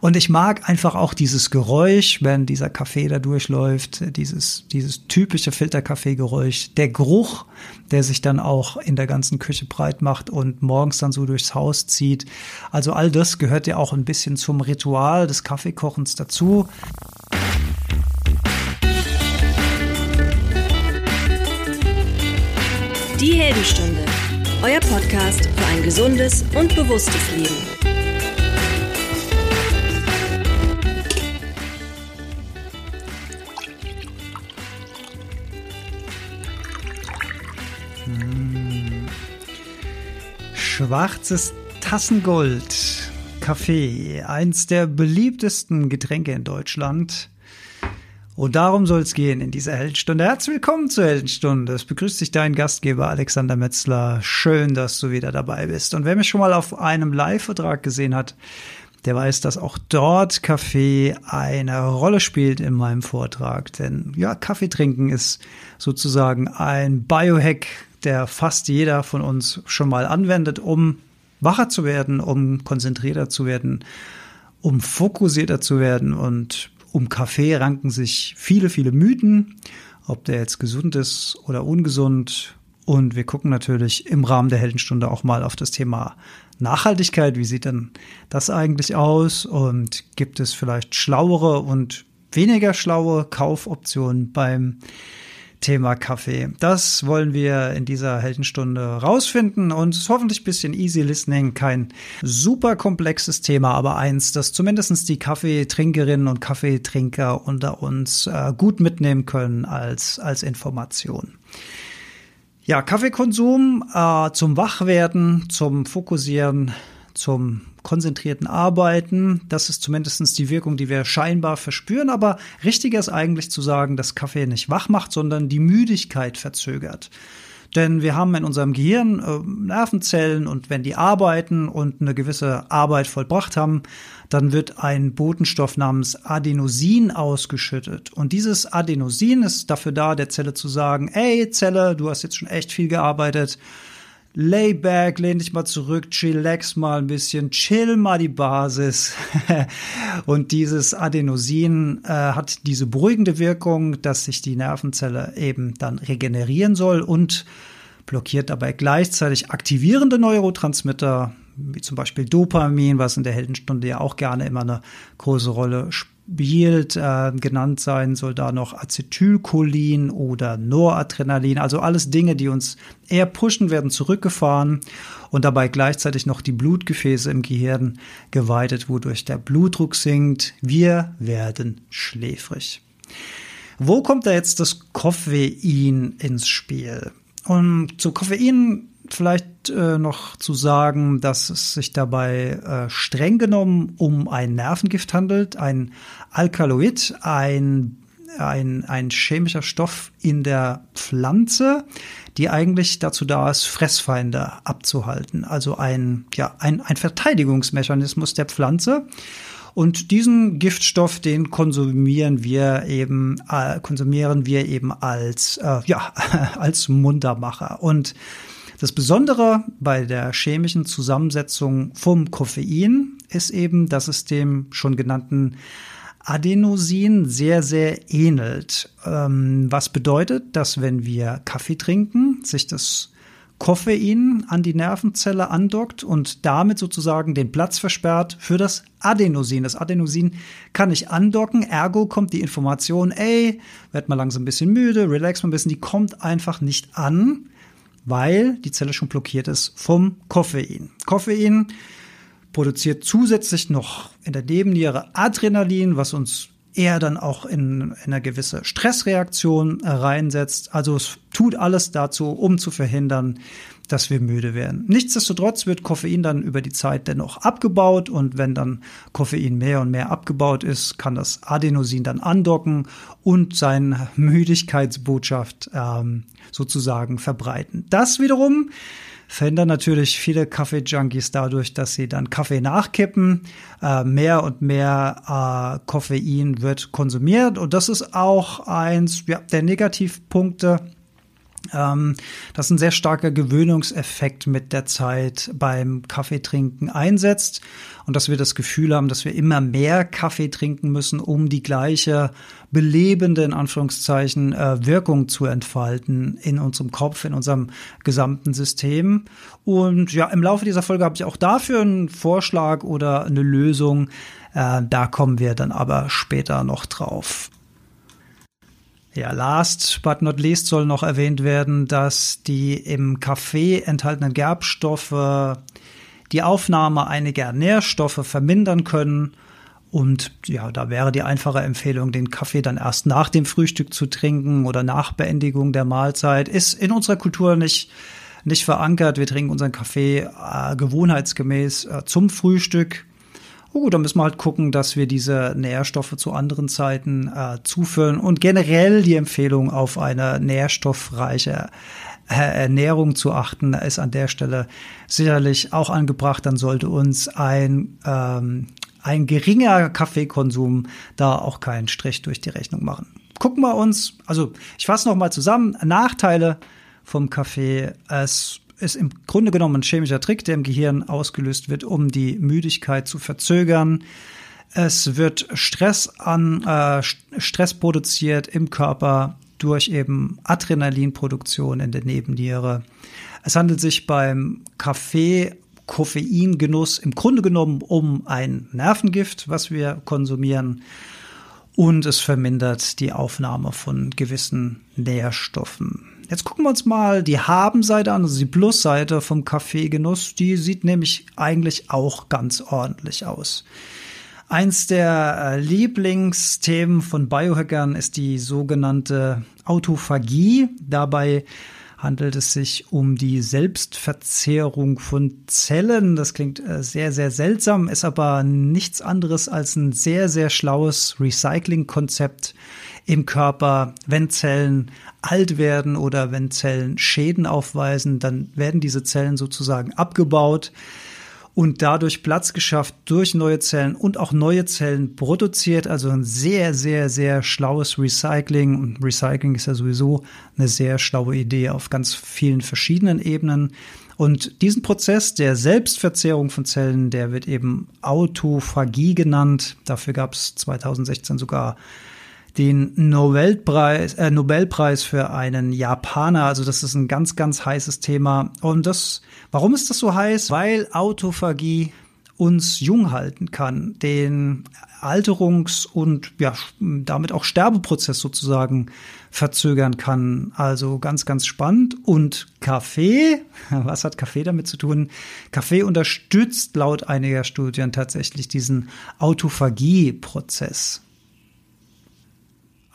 Und ich mag einfach auch dieses Geräusch, wenn dieser Kaffee da durchläuft, dieses, dieses typische Filterkaffeegeräusch, der Geruch, der sich dann auch in der ganzen Küche breit macht und morgens dann so durchs Haus zieht. Also all das gehört ja auch ein bisschen zum Ritual des Kaffeekochens dazu. Die Heldenstunde, euer Podcast für ein gesundes und bewusstes Leben. Schwarzes Tassengold. Kaffee, eins der beliebtesten Getränke in Deutschland. Und darum soll es gehen in dieser Heldenstunde. Herzlich willkommen zur Heldenstunde. Es begrüßt dich dein Gastgeber Alexander Metzler. Schön, dass du wieder dabei bist. Und wer mich schon mal auf einem Live-Vertrag gesehen hat, der weiß, dass auch dort Kaffee eine Rolle spielt in meinem Vortrag. Denn ja, Kaffee trinken ist sozusagen ein Biohack der fast jeder von uns schon mal anwendet, um wacher zu werden, um konzentrierter zu werden, um fokussierter zu werden. Und um Kaffee ranken sich viele, viele Mythen, ob der jetzt gesund ist oder ungesund. Und wir gucken natürlich im Rahmen der Heldenstunde auch mal auf das Thema Nachhaltigkeit. Wie sieht denn das eigentlich aus? Und gibt es vielleicht schlauere und weniger schlaue Kaufoptionen beim Thema Kaffee. Das wollen wir in dieser Heldenstunde rausfinden und hoffentlich ein bisschen easy listening, kein super komplexes Thema, aber eins, das zumindest die Kaffeetrinkerinnen und Kaffeetrinker unter uns äh, gut mitnehmen können als, als Information. Ja, Kaffeekonsum äh, zum Wachwerden, zum Fokussieren, zum konzentrierten Arbeiten. Das ist zumindest die Wirkung, die wir scheinbar verspüren. Aber richtiger ist eigentlich zu sagen, dass Kaffee nicht wach macht, sondern die Müdigkeit verzögert. Denn wir haben in unserem Gehirn äh, Nervenzellen und wenn die arbeiten und eine gewisse Arbeit vollbracht haben, dann wird ein Botenstoff namens Adenosin ausgeschüttet. Und dieses Adenosin ist dafür da, der Zelle zu sagen, ey Zelle, du hast jetzt schon echt viel gearbeitet lay back, lehn dich mal zurück, chillax mal ein bisschen, chill mal die Basis. und dieses Adenosin äh, hat diese beruhigende Wirkung, dass sich die Nervenzelle eben dann regenerieren soll und blockiert dabei gleichzeitig aktivierende Neurotransmitter, wie zum Beispiel Dopamin, was in der Heldenstunde ja auch gerne immer eine große Rolle spielt Bild äh, genannt sein soll da noch Acetylcholin oder Noradrenalin, also alles Dinge, die uns eher pushen, werden zurückgefahren und dabei gleichzeitig noch die Blutgefäße im Gehirn geweitet, wodurch der Blutdruck sinkt. Wir werden schläfrig. Wo kommt da jetzt das Koffein ins Spiel? Und zu Koffein vielleicht äh, noch zu sagen, dass es sich dabei äh, streng genommen um ein Nervengift handelt, ein Alkaloid, ein, ein, ein chemischer Stoff in der Pflanze, die eigentlich dazu da ist, Fressfeinde abzuhalten. Also ein, ja, ein, ein Verteidigungsmechanismus der Pflanze. Und diesen Giftstoff, den konsumieren wir eben, äh, konsumieren wir eben als, äh, ja, als Muntermacher. Und das Besondere bei der chemischen Zusammensetzung vom Koffein ist eben, dass es dem schon genannten Adenosin sehr, sehr ähnelt. Ähm, was bedeutet, dass wenn wir Kaffee trinken, sich das Koffein an die Nervenzelle andockt und damit sozusagen den Platz versperrt für das Adenosin. Das Adenosin kann nicht andocken, ergo kommt die Information, ey, werd mal langsam ein bisschen müde, relax mal ein bisschen, die kommt einfach nicht an weil die Zelle schon blockiert ist vom Koffein. Koffein produziert zusätzlich noch in der Nebenniere Adrenalin, was uns eher dann auch in, in eine gewisse Stressreaktion reinsetzt. Also es tut alles dazu, um zu verhindern, dass wir müde werden. Nichtsdestotrotz wird Koffein dann über die Zeit dennoch abgebaut und wenn dann Koffein mehr und mehr abgebaut ist, kann das Adenosin dann andocken und seine Müdigkeitsbotschaft ähm, sozusagen verbreiten. Das wiederum verhindern natürlich viele Kaffee-Junkies dadurch, dass sie dann Kaffee nachkippen. Äh, mehr und mehr äh, Koffein wird konsumiert und das ist auch eins ja, der Negativpunkte ähm, dass ein sehr starker Gewöhnungseffekt mit der Zeit beim Kaffeetrinken einsetzt und dass wir das Gefühl haben, dass wir immer mehr Kaffee trinken müssen, um die gleiche belebende, in Anführungszeichen, äh, Wirkung zu entfalten in unserem Kopf, in unserem gesamten System. Und ja, im Laufe dieser Folge habe ich auch dafür einen Vorschlag oder eine Lösung. Äh, da kommen wir dann aber später noch drauf. Ja, last but not least soll noch erwähnt werden, dass die im Kaffee enthaltenen Gerbstoffe die Aufnahme einiger Nährstoffe vermindern können. Und ja, da wäre die einfache Empfehlung, den Kaffee dann erst nach dem Frühstück zu trinken oder nach Beendigung der Mahlzeit. Ist in unserer Kultur nicht, nicht verankert. Wir trinken unseren Kaffee äh, gewohnheitsgemäß äh, zum Frühstück. Oh dann müssen wir halt gucken, dass wir diese Nährstoffe zu anderen Zeiten äh, zuführen und generell die Empfehlung auf eine nährstoffreiche äh, Ernährung zu achten, ist an der Stelle sicherlich auch angebracht. Dann sollte uns ein, ähm, ein geringer Kaffeekonsum da auch keinen Strich durch die Rechnung machen. Gucken wir uns, also ich fasse noch mal zusammen, Nachteile vom Kaffee. Es ist im Grunde genommen ein chemischer Trick, der im Gehirn ausgelöst wird, um die Müdigkeit zu verzögern. Es wird Stress an äh, Stress produziert im Körper durch eben Adrenalinproduktion in der Nebenniere. Es handelt sich beim Kaffee Koffeingenuss im Grunde genommen um ein Nervengift, was wir konsumieren. Und es vermindert die Aufnahme von gewissen Nährstoffen. Jetzt gucken wir uns mal die Haben-Seite an, also die Plus-Seite vom Kaffeegenuss. Die sieht nämlich eigentlich auch ganz ordentlich aus. Eins der äh, Lieblingsthemen von Biohackern ist die sogenannte Autophagie. Dabei handelt es sich um die Selbstverzehrung von Zellen. Das klingt äh, sehr, sehr seltsam, ist aber nichts anderes als ein sehr, sehr schlaues Recycling-Konzept im Körper. Wenn Zellen alt werden oder wenn Zellen Schäden aufweisen, dann werden diese Zellen sozusagen abgebaut und dadurch Platz geschafft durch neue Zellen und auch neue Zellen produziert. Also ein sehr, sehr, sehr schlaues Recycling. Und Recycling ist ja sowieso eine sehr schlaue Idee auf ganz vielen verschiedenen Ebenen. Und diesen Prozess der Selbstverzehrung von Zellen, der wird eben Autophagie genannt. Dafür gab es 2016 sogar den Nobelpreis, äh, Nobelpreis für einen Japaner. Also das ist ein ganz, ganz heißes Thema. Und das, warum ist das so heiß? Weil Autophagie uns jung halten kann, den Alterungs- und ja, damit auch Sterbeprozess sozusagen verzögern kann. Also ganz, ganz spannend. Und Kaffee, was hat Kaffee damit zu tun? Kaffee unterstützt laut einiger Studien tatsächlich diesen Autophagie-Prozess.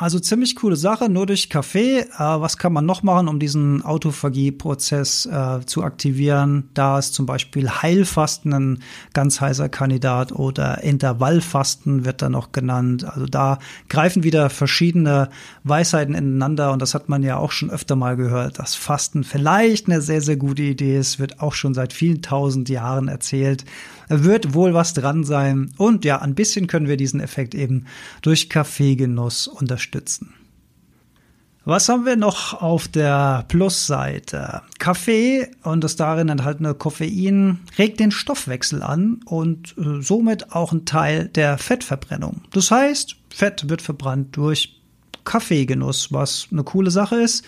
Also ziemlich coole Sache, nur durch Kaffee. Äh, was kann man noch machen, um diesen Autophagie-Prozess äh, zu aktivieren? Da ist zum Beispiel Heilfasten ein ganz heißer Kandidat oder Intervallfasten wird da noch genannt. Also da greifen wieder verschiedene Weisheiten ineinander und das hat man ja auch schon öfter mal gehört, dass Fasten vielleicht eine sehr, sehr gute Idee ist, wird auch schon seit vielen tausend Jahren erzählt wird wohl was dran sein. Und ja, ein bisschen können wir diesen Effekt eben durch Kaffeegenuss unterstützen. Was haben wir noch auf der Plusseite? Kaffee und das darin enthaltene Koffein regt den Stoffwechsel an und äh, somit auch ein Teil der Fettverbrennung. Das heißt, Fett wird verbrannt durch Kaffeegenuss, was eine coole Sache ist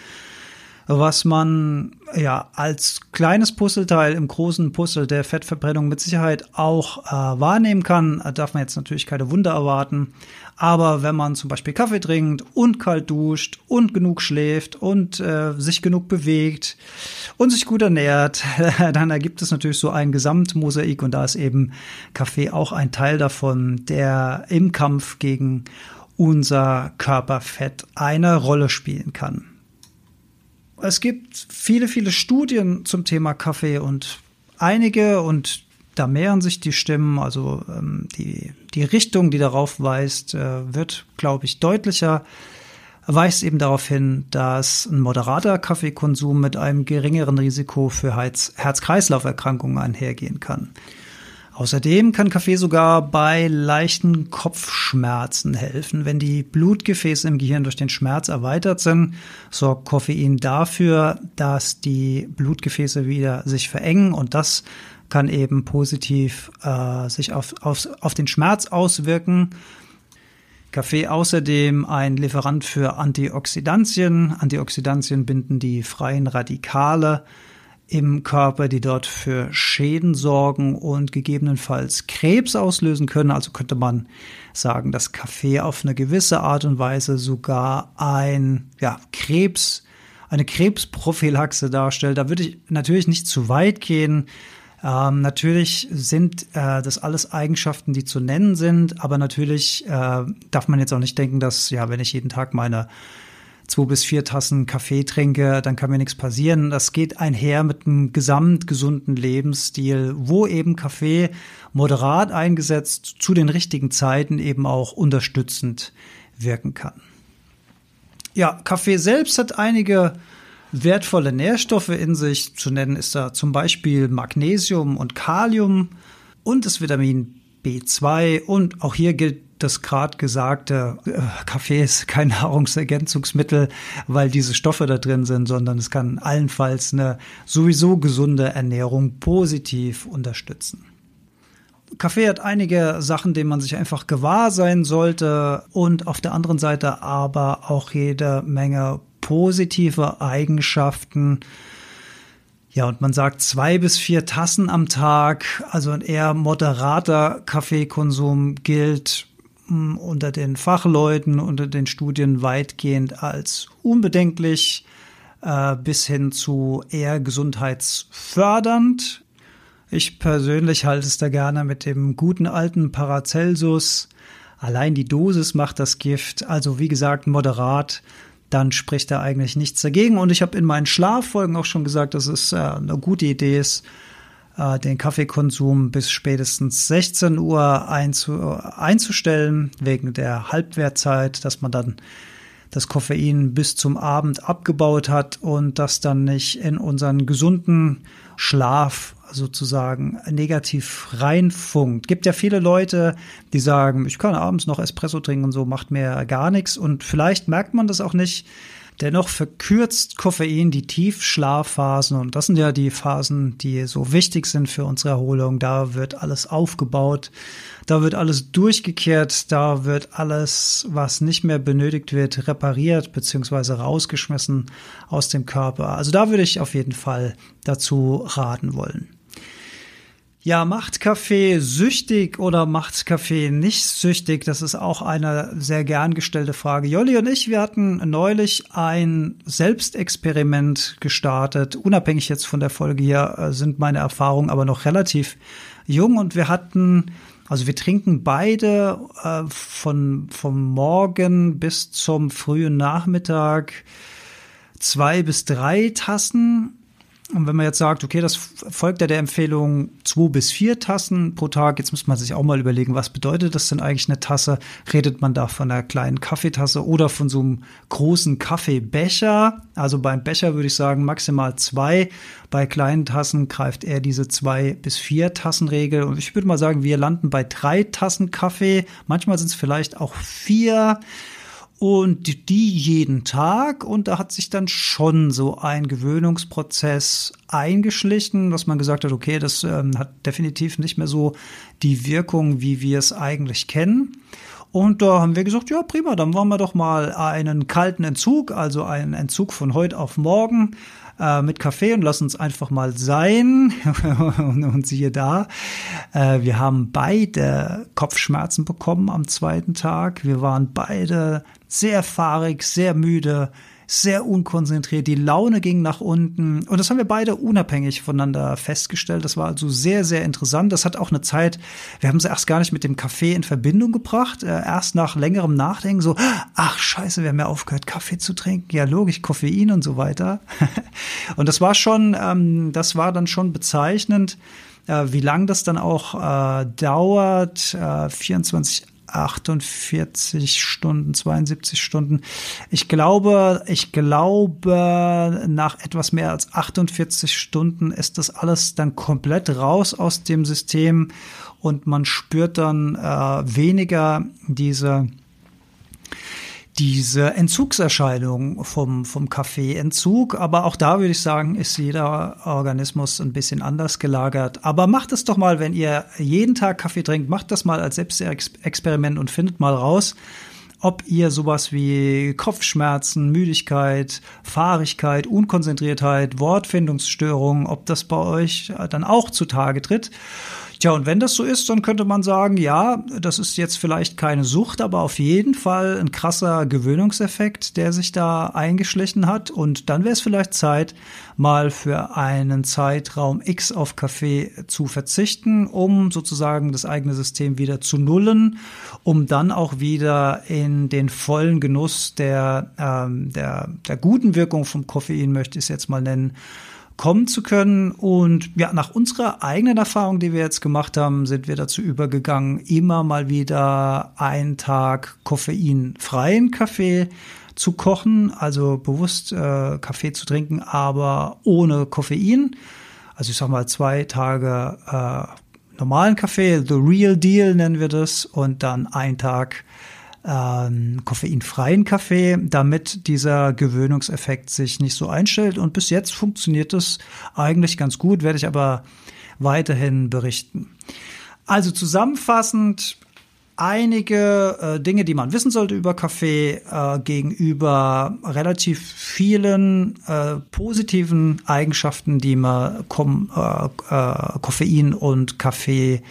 was man ja als kleines Puzzleteil im großen Puzzle der Fettverbrennung mit Sicherheit auch äh, wahrnehmen kann. Da darf man jetzt natürlich keine Wunder erwarten. Aber wenn man zum Beispiel Kaffee trinkt und kalt duscht und genug schläft und äh, sich genug bewegt und sich gut ernährt, dann ergibt es natürlich so ein Gesamtmosaik und da ist eben Kaffee auch ein Teil davon, der im Kampf gegen unser Körperfett eine Rolle spielen kann es gibt viele, viele Studien zum Thema Kaffee und einige und da mehren sich die Stimmen, also ähm, die, die Richtung, die darauf weist, äh, wird, glaube ich, deutlicher, weist eben darauf hin, dass ein moderater Kaffeekonsum mit einem geringeren Risiko für Herz-Kreislauf-Erkrankungen einhergehen kann. Außerdem kann Kaffee sogar bei leichten Kopfschmerzen helfen. Wenn die Blutgefäße im Gehirn durch den Schmerz erweitert sind, sorgt Koffein dafür, dass die Blutgefäße wieder sich verengen und das kann eben positiv äh, sich auf, auf, auf den Schmerz auswirken. Kaffee außerdem ein Lieferant für Antioxidantien. Antioxidantien binden die freien Radikale im Körper, die dort für Schäden sorgen und gegebenenfalls Krebs auslösen können. Also könnte man sagen, dass Kaffee auf eine gewisse Art und Weise sogar ein ja, Krebs, eine Krebsprophylaxe darstellt. Da würde ich natürlich nicht zu weit gehen. Ähm, natürlich sind äh, das alles Eigenschaften, die zu nennen sind, aber natürlich äh, darf man jetzt auch nicht denken, dass, ja, wenn ich jeden Tag meine zwei bis vier Tassen Kaffee trinke, dann kann mir nichts passieren. Das geht einher mit einem gesamtgesunden Lebensstil, wo eben Kaffee moderat eingesetzt zu den richtigen Zeiten eben auch unterstützend wirken kann. Ja, Kaffee selbst hat einige wertvolle Nährstoffe in sich. Zu nennen ist da zum Beispiel Magnesium und Kalium und das Vitamin B2 und auch hier gilt das gerade gesagte, äh, Kaffee ist kein Nahrungsergänzungsmittel, weil diese Stoffe da drin sind, sondern es kann allenfalls eine sowieso gesunde Ernährung positiv unterstützen. Kaffee hat einige Sachen, denen man sich einfach gewahr sein sollte und auf der anderen Seite aber auch jede Menge positive Eigenschaften. Ja, und man sagt zwei bis vier Tassen am Tag, also ein eher moderater Kaffeekonsum gilt unter den Fachleuten, unter den Studien weitgehend als unbedenklich äh, bis hin zu eher gesundheitsfördernd. Ich persönlich halte es da gerne mit dem guten alten Paracelsus. Allein die Dosis macht das Gift. Also wie gesagt, moderat dann spricht da eigentlich nichts dagegen. Und ich habe in meinen Schlaffolgen auch schon gesagt, dass es äh, eine gute Idee ist, äh, den Kaffeekonsum bis spätestens 16 Uhr einzu, einzustellen, wegen der Halbwertzeit, dass man dann das Koffein bis zum Abend abgebaut hat und das dann nicht in unseren gesunden Schlaf sozusagen negativ reinfunkt. Gibt ja viele Leute, die sagen, ich kann abends noch Espresso trinken und so, macht mir gar nichts. Und vielleicht merkt man das auch nicht, Dennoch verkürzt Koffein die Tiefschlafphasen und das sind ja die Phasen, die so wichtig sind für unsere Erholung. Da wird alles aufgebaut, da wird alles durchgekehrt, da wird alles, was nicht mehr benötigt wird, repariert bzw. rausgeschmissen aus dem Körper. Also da würde ich auf jeden Fall dazu raten wollen. Ja, macht Kaffee süchtig oder macht Kaffee nicht süchtig? Das ist auch eine sehr gern gestellte Frage. Jolli und ich, wir hatten neulich ein Selbstexperiment gestartet. Unabhängig jetzt von der Folge hier äh, sind meine Erfahrungen aber noch relativ jung und wir hatten, also wir trinken beide äh, von, vom Morgen bis zum frühen Nachmittag zwei bis drei Tassen und wenn man jetzt sagt, okay, das folgt ja der Empfehlung zwei bis vier Tassen pro Tag, jetzt muss man sich auch mal überlegen, was bedeutet das denn eigentlich eine Tasse? Redet man da von einer kleinen Kaffeetasse oder von so einem großen Kaffeebecher? Also beim Becher würde ich sagen maximal zwei. Bei kleinen Tassen greift eher diese zwei bis vier Tassen Regel. Und ich würde mal sagen, wir landen bei drei Tassen Kaffee. Manchmal sind es vielleicht auch vier und die jeden Tag und da hat sich dann schon so ein Gewöhnungsprozess eingeschlichen, dass man gesagt hat, okay, das ähm, hat definitiv nicht mehr so die Wirkung, wie wir es eigentlich kennen. Und da haben wir gesagt, ja prima, dann wollen wir doch mal einen kalten Entzug, also einen Entzug von heute auf morgen äh, mit Kaffee und lass uns einfach mal sein. und, siehe da, äh, wir haben beide Kopfschmerzen bekommen am zweiten Tag. Wir waren beide sehr fahrig, sehr müde, sehr unkonzentriert. Die Laune ging nach unten. Und das haben wir beide unabhängig voneinander festgestellt. Das war also sehr, sehr interessant. Das hat auch eine Zeit, wir haben es erst gar nicht mit dem Kaffee in Verbindung gebracht. Äh, erst nach längerem Nachdenken so, ach scheiße, wir haben ja aufgehört, Kaffee zu trinken. Ja, logisch, Koffein und so weiter. und das war schon, ähm, das war dann schon bezeichnend, äh, wie lang das dann auch äh, dauert. 24 48 Stunden, 72 Stunden. Ich glaube, ich glaube, nach etwas mehr als 48 Stunden ist das alles dann komplett raus aus dem System und man spürt dann äh, weniger diese diese Entzugserscheinung vom, vom Kaffeeentzug. Aber auch da würde ich sagen, ist jeder Organismus ein bisschen anders gelagert. Aber macht es doch mal, wenn ihr jeden Tag Kaffee trinkt, macht das mal als Selbstexperiment und findet mal raus, ob ihr sowas wie Kopfschmerzen, Müdigkeit, Fahrigkeit, Unkonzentriertheit, Wortfindungsstörungen, ob das bei euch dann auch zutage tritt. Tja, und wenn das so ist, dann könnte man sagen, ja, das ist jetzt vielleicht keine Sucht, aber auf jeden Fall ein krasser Gewöhnungseffekt, der sich da eingeschlichen hat. Und dann wäre es vielleicht Zeit, mal für einen Zeitraum X auf Kaffee zu verzichten, um sozusagen das eigene System wieder zu nullen, um dann auch wieder in den vollen Genuss der, ähm, der, der guten Wirkung vom Koffein, möchte ich es jetzt mal nennen, kommen zu können. Und ja, nach unserer eigenen Erfahrung, die wir jetzt gemacht haben, sind wir dazu übergegangen, immer mal wieder einen Tag koffeinfreien Kaffee zu kochen, also bewusst äh, Kaffee zu trinken, aber ohne Koffein. Also ich sag mal zwei Tage äh, normalen Kaffee, the real deal nennen wir das, und dann ein Tag ähm, koffeinfreien Kaffee, damit dieser Gewöhnungseffekt sich nicht so einstellt. Und bis jetzt funktioniert es eigentlich ganz gut, werde ich aber weiterhin berichten. Also zusammenfassend einige äh, Dinge, die man wissen sollte über Kaffee äh, gegenüber relativ vielen äh, positiven Eigenschaften, die man äh, äh, Koffein und Kaffee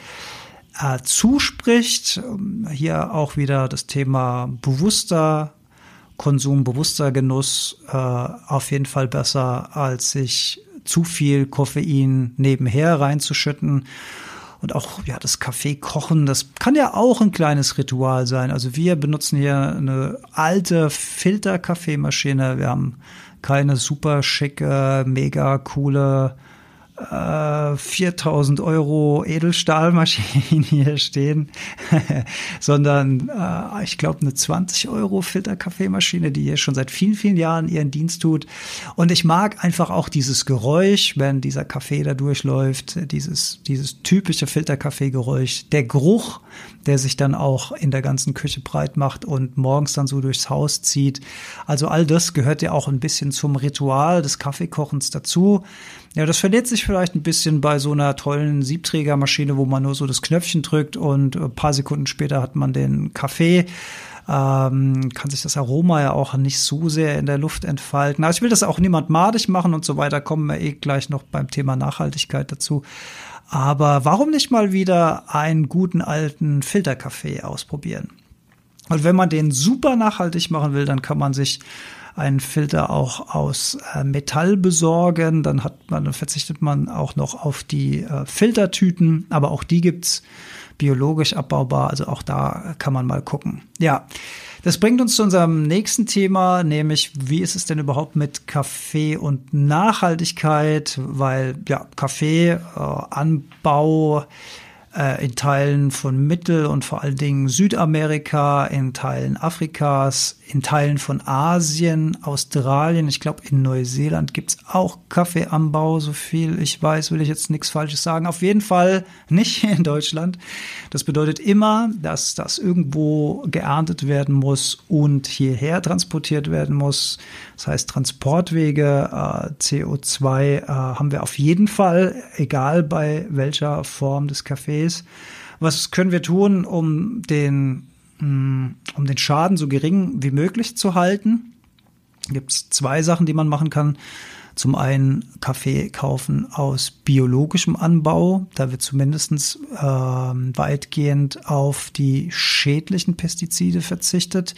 äh, zuspricht. Hier auch wieder das Thema bewusster Konsum, bewusster Genuss äh, auf jeden Fall besser, als sich zu viel Koffein nebenher reinzuschütten. Und auch ja, das Kaffee kochen, das kann ja auch ein kleines Ritual sein. Also wir benutzen hier eine alte Filterkaffeemaschine. Wir haben keine super schicke, mega coole 4000 äh, Euro Edelstahlmaschinen hier stehen, sondern äh, ich glaube eine 20 Euro Filterkaffeemaschine, die hier schon seit vielen, vielen Jahren ihren Dienst tut. Und ich mag einfach auch dieses Geräusch, wenn dieser Kaffee da durchläuft, dieses, dieses typische Filterkaffeegeräusch, der Geruch, der sich dann auch in der ganzen Küche breit macht und morgens dann so durchs Haus zieht. Also all das gehört ja auch ein bisschen zum Ritual des Kaffeekochens dazu. Ja, das verliert sich vielleicht ein bisschen bei so einer tollen Siebträgermaschine, wo man nur so das Knöpfchen drückt und ein paar Sekunden später hat man den Kaffee. Ähm, kann sich das Aroma ja auch nicht so sehr in der Luft entfalten. Also ich will das auch niemand madig machen und so weiter, kommen wir eh gleich noch beim Thema Nachhaltigkeit dazu. Aber warum nicht mal wieder einen guten alten Filterkaffee ausprobieren? Und wenn man den super nachhaltig machen will, dann kann man sich einen Filter auch aus äh, Metall besorgen. Dann hat man, dann verzichtet man auch noch auf die äh, Filtertüten, aber auch die gibt's biologisch abbaubar. Also auch da kann man mal gucken. Ja. Das bringt uns zu unserem nächsten Thema, nämlich wie ist es denn überhaupt mit Kaffee und Nachhaltigkeit? Weil ja, Kaffeeanbau äh, äh, in Teilen von Mittel- und vor allen Dingen Südamerika, in Teilen Afrikas, in Teilen von Asien, Australien. Ich glaube, in Neuseeland gibt's auch Kaffeeanbau, so viel ich weiß, will ich jetzt nichts Falsches sagen. Auf jeden Fall nicht in Deutschland. Das bedeutet immer, dass das irgendwo geerntet werden muss und hierher transportiert werden muss. Das heißt, Transportwege, äh, CO2 äh, haben wir auf jeden Fall, egal bei welcher Form des Kaffees. Was können wir tun, um den, um den Schaden so gering wie möglich zu halten? Gibt es zwei Sachen, die man machen kann. Zum einen Kaffee kaufen aus biologischem Anbau. Da wird zumindest äh, weitgehend auf die schädlichen Pestizide verzichtet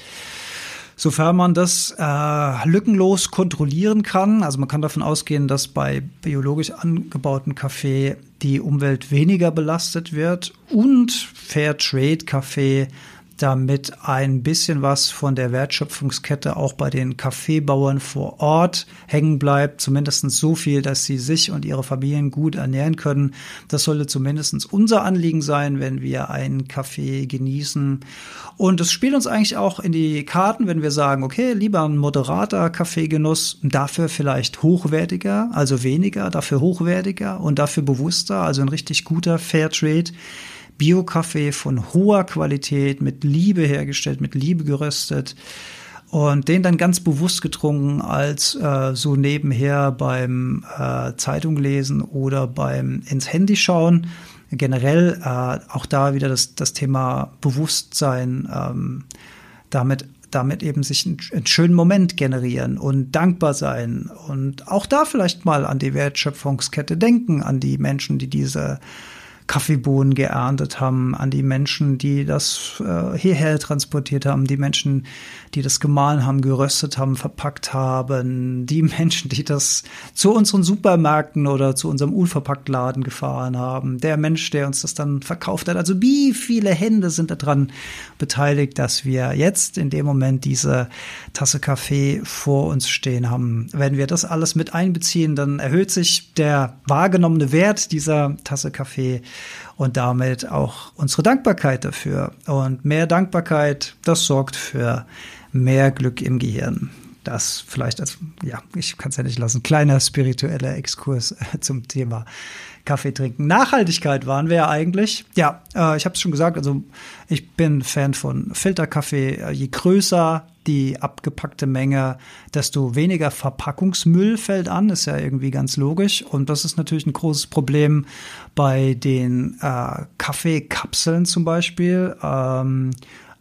sofern man das äh, lückenlos kontrollieren kann. Also man kann davon ausgehen, dass bei biologisch angebauten Kaffee die Umwelt weniger belastet wird und Fair Trade Kaffee damit ein bisschen was von der Wertschöpfungskette auch bei den Kaffeebauern vor Ort hängen bleibt. Zumindest so viel, dass sie sich und ihre Familien gut ernähren können. Das sollte zumindest unser Anliegen sein, wenn wir einen Kaffee genießen. Und es spielt uns eigentlich auch in die Karten, wenn wir sagen, okay, lieber ein moderater Kaffeegenuss, dafür vielleicht hochwertiger, also weniger, dafür hochwertiger und dafür bewusster, also ein richtig guter Fairtrade. Bio-Kaffee von hoher Qualität, mit Liebe hergestellt, mit Liebe geröstet und den dann ganz bewusst getrunken als äh, so nebenher beim äh, Zeitung lesen oder beim ins Handy schauen. Generell äh, auch da wieder das, das Thema Bewusstsein, ähm, damit damit eben sich einen, einen, schönen Moment generieren und dankbar sein und auch da vielleicht mal an die Wertschöpfungskette denken, an die Menschen, die diese Kaffeebohnen geerntet haben, an die Menschen, die das äh, hierher transportiert haben, die Menschen, die das gemahlen haben, geröstet haben, verpackt haben, die Menschen, die das zu unseren Supermärkten oder zu unserem Unverpacktladen gefahren haben, der Mensch, der uns das dann verkauft hat. Also wie viele Hände sind daran beteiligt, dass wir jetzt in dem Moment diese Tasse Kaffee vor uns stehen haben. Wenn wir das alles mit einbeziehen, dann erhöht sich der wahrgenommene Wert dieser Tasse Kaffee und damit auch unsere Dankbarkeit dafür. Und mehr Dankbarkeit, das sorgt für mehr Glück im Gehirn. Das vielleicht als, ja, ich kann es ja nicht lassen, kleiner spiritueller Exkurs zum Thema Kaffee trinken. Nachhaltigkeit waren wir ja eigentlich. Ja, äh, ich habe es schon gesagt, also ich bin Fan von Filterkaffee. Äh, je größer die abgepackte Menge, desto weniger Verpackungsmüll fällt an, ist ja irgendwie ganz logisch. Und das ist natürlich ein großes Problem bei den äh, Kaffeekapseln zum Beispiel. Ähm,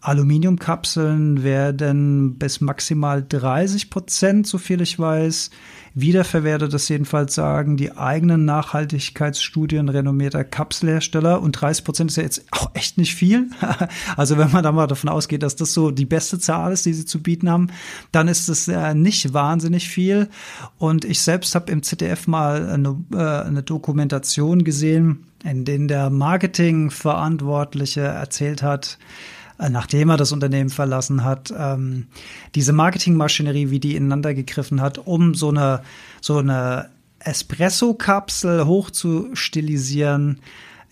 Aluminiumkapseln werden bis maximal 30 Prozent, so viel ich weiß, wiederverwertet. Das jedenfalls sagen die eigenen Nachhaltigkeitsstudien renommierter Kapselhersteller. Und 30 Prozent ist ja jetzt auch echt nicht viel. also wenn man da mal davon ausgeht, dass das so die beste Zahl ist, die sie zu bieten haben, dann ist es äh, nicht wahnsinnig viel. Und ich selbst habe im ZDF mal eine, äh, eine Dokumentation gesehen, in denen der Marketingverantwortliche erzählt hat, nachdem er das Unternehmen verlassen hat, ähm, diese Marketingmaschinerie, wie die ineinander gegriffen hat, um so eine, so eine Espresso-Kapsel hochzustilisieren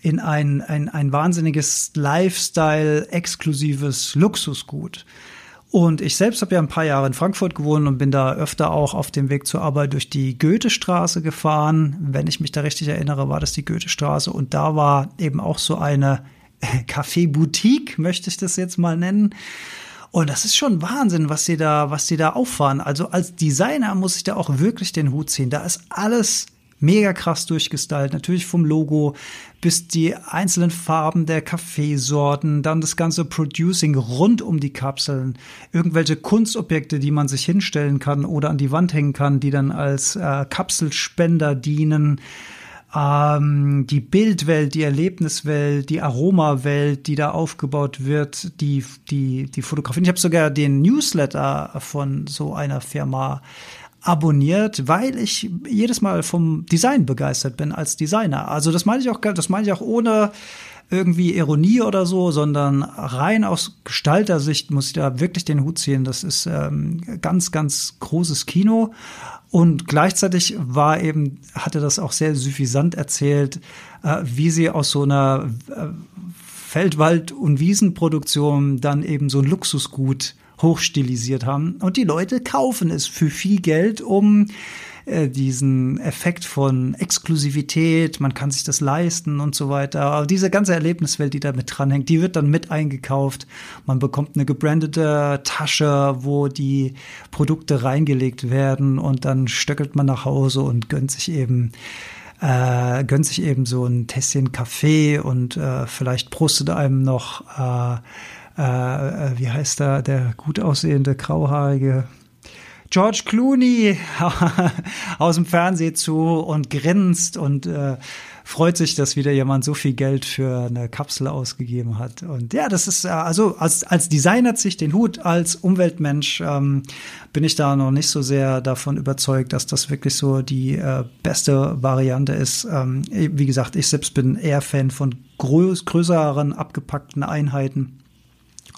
in ein, ein, ein wahnsinniges Lifestyle-exklusives Luxusgut. Und ich selbst habe ja ein paar Jahre in Frankfurt gewohnt und bin da öfter auch auf dem Weg zur Arbeit durch die Goethestraße gefahren. Wenn ich mich da richtig erinnere, war das die Goethestraße. Und da war eben auch so eine Café Boutique, möchte ich das jetzt mal nennen. Und das ist schon Wahnsinn, was sie da, was sie da auffahren. Also als Designer muss ich da auch wirklich den Hut ziehen. Da ist alles mega krass durchgestylt. Natürlich vom Logo bis die einzelnen Farben der Kaffeesorten, dann das ganze Producing rund um die Kapseln, irgendwelche Kunstobjekte, die man sich hinstellen kann oder an die Wand hängen kann, die dann als äh, Kapselspender dienen ähm, die Bildwelt, die Erlebniswelt, die Aromawelt, die da aufgebaut wird, die, die, die Fotografien. Ich habe sogar den Newsletter von so einer Firma abonniert, weil ich jedes Mal vom Design begeistert bin als Designer. Also das meine ich auch, das meine ich auch ohne irgendwie Ironie oder so, sondern rein aus Gestaltersicht muss ich da wirklich den Hut ziehen. Das ist ähm, ganz, ganz großes Kino. Und gleichzeitig war eben, hatte das auch sehr suffisant erzählt, äh, wie sie aus so einer äh, Feldwald- und Wiesenproduktion dann eben so ein Luxusgut hochstilisiert haben. Und die Leute kaufen es für viel Geld, um äh, diesen Effekt von Exklusivität, man kann sich das leisten und so weiter. Aber diese ganze Erlebniswelt, die da mit dranhängt, die wird dann mit eingekauft. Man bekommt eine gebrandete Tasche, wo die Produkte reingelegt werden und dann stöckelt man nach Hause und gönnt sich eben äh, gönnt sich eben so ein Tässchen Kaffee und äh, vielleicht prostet einem noch äh, äh, wie heißt da der gut aussehende grauhaarige George Clooney aus dem Fernsehen zu und grinst und äh, freut sich, dass wieder jemand so viel Geld für eine Kapsel ausgegeben hat. Und ja, das ist äh, also als, als Designer sich den Hut, als Umweltmensch ähm, bin ich da noch nicht so sehr davon überzeugt, dass das wirklich so die äh, beste Variante ist. Ähm, wie gesagt, ich selbst bin eher Fan von größ größeren abgepackten Einheiten.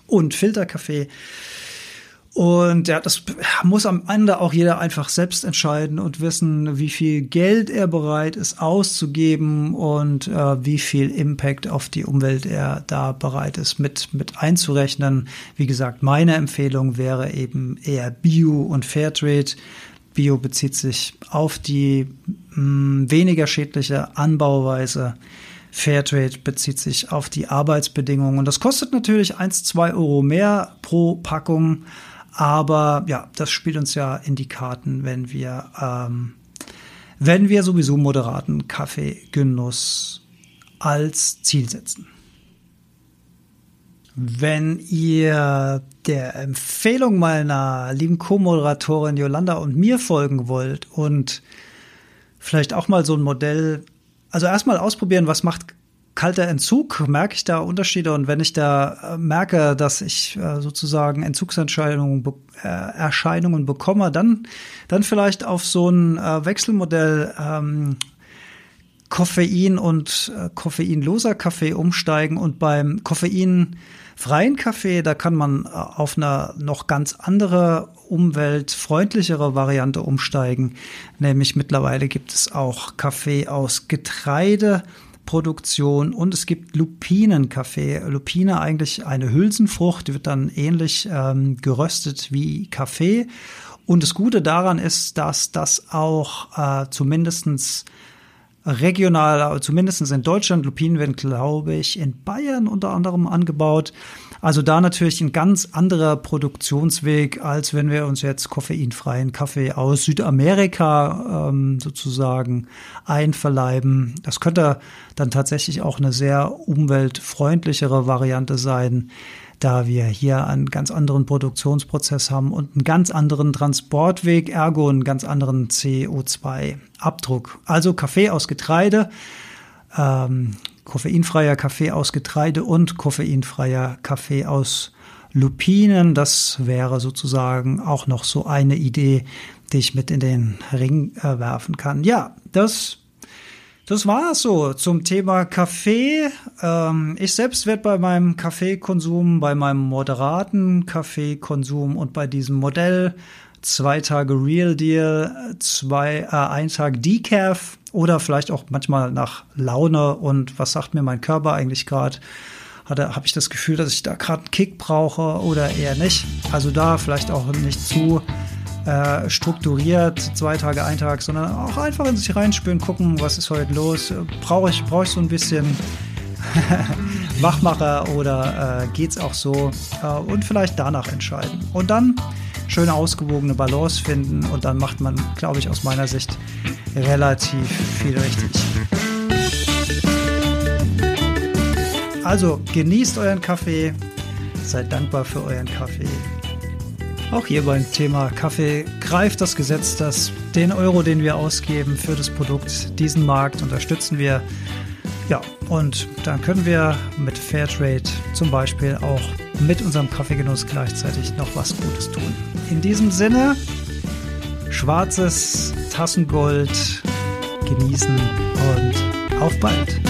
und Filterkaffee. Und ja, das muss am Ende auch jeder einfach selbst entscheiden und wissen, wie viel Geld er bereit ist auszugeben und äh, wie viel Impact auf die Umwelt er da bereit ist mit, mit einzurechnen. Wie gesagt, meine Empfehlung wäre eben eher Bio und Fairtrade. Bio bezieht sich auf die mh, mm, weniger schädliche Anbauweise. Fairtrade bezieht sich auf die Arbeitsbedingungen. Und das kostet natürlich eins, zwei Euro mehr pro Packung. Aber ja, das spielt uns ja in die Karten, wenn wir, ähm, wenn wir sowieso moderaten Kaffeegenuss als Ziel setzen. Wenn ihr der Empfehlung meiner lieben Co-Moderatorin Yolanda und mir folgen wollt und vielleicht auch mal so ein Modell, also erstmal ausprobieren, was macht kalter Entzug, merke ich da Unterschiede? Und wenn ich da äh, merke, dass ich äh, sozusagen Entzugsentscheidungen be äh, Erscheinungen bekomme, dann dann vielleicht auf so ein äh, Wechselmodell ähm, Koffein und äh, koffeinloser Kaffee umsteigen. Und beim koffeinfreien Kaffee, da kann man auf eine noch ganz andere umweltfreundlichere Variante umsteigen, nämlich mittlerweile gibt es auch Kaffee aus Getreide Produktion und es gibt Lupinenkaffee. Lupine eigentlich eine Hülsenfrucht, die wird dann ähnlich ähm, geröstet wie Kaffee. Und das Gute daran ist, dass das auch äh, zumindestens regional, zumindestens in Deutschland, Lupinen werden, glaube ich, in Bayern unter anderem angebaut. Also da natürlich ein ganz anderer Produktionsweg, als wenn wir uns jetzt koffeinfreien Kaffee aus Südamerika ähm, sozusagen einverleiben. Das könnte dann tatsächlich auch eine sehr umweltfreundlichere Variante sein da wir hier einen ganz anderen Produktionsprozess haben und einen ganz anderen Transportweg, ergo einen ganz anderen CO2-Abdruck. Also Kaffee aus Getreide, ähm, koffeinfreier Kaffee aus Getreide und koffeinfreier Kaffee aus Lupinen. Das wäre sozusagen auch noch so eine Idee, die ich mit in den Ring äh, werfen kann. Ja, das das war so zum Thema Kaffee. Ähm, ich selbst werde bei meinem Kaffeekonsum, bei meinem moderaten Kaffeekonsum und bei diesem Modell zwei Tage Real Deal, zwei, äh, ein Tag Decaf oder vielleicht auch manchmal nach Laune und was sagt mir mein Körper eigentlich gerade? Habe ich das Gefühl, dass ich da gerade einen Kick brauche oder eher nicht? Also da vielleicht auch nicht zu äh, strukturiert, zwei Tage, ein Tag, sondern auch einfach in sich reinspüren, gucken, was ist heute los? Brauche ich, brauche ich so ein bisschen Wachmacher oder äh, geht's auch so? Äh, und vielleicht danach entscheiden. Und dann schöne ausgewogene Balance finden und dann macht man, glaube ich, aus meiner Sicht relativ viel richtig. Also genießt euren Kaffee, seid dankbar für euren Kaffee. Auch hier beim Thema Kaffee greift das Gesetz, dass den Euro, den wir ausgeben für das Produkt, diesen Markt unterstützen wir. Ja, und dann können wir mit Fairtrade zum Beispiel auch mit unserem Kaffeegenuss gleichzeitig noch was Gutes tun. In diesem Sinne, schwarzes Tassengold genießen und auf bald.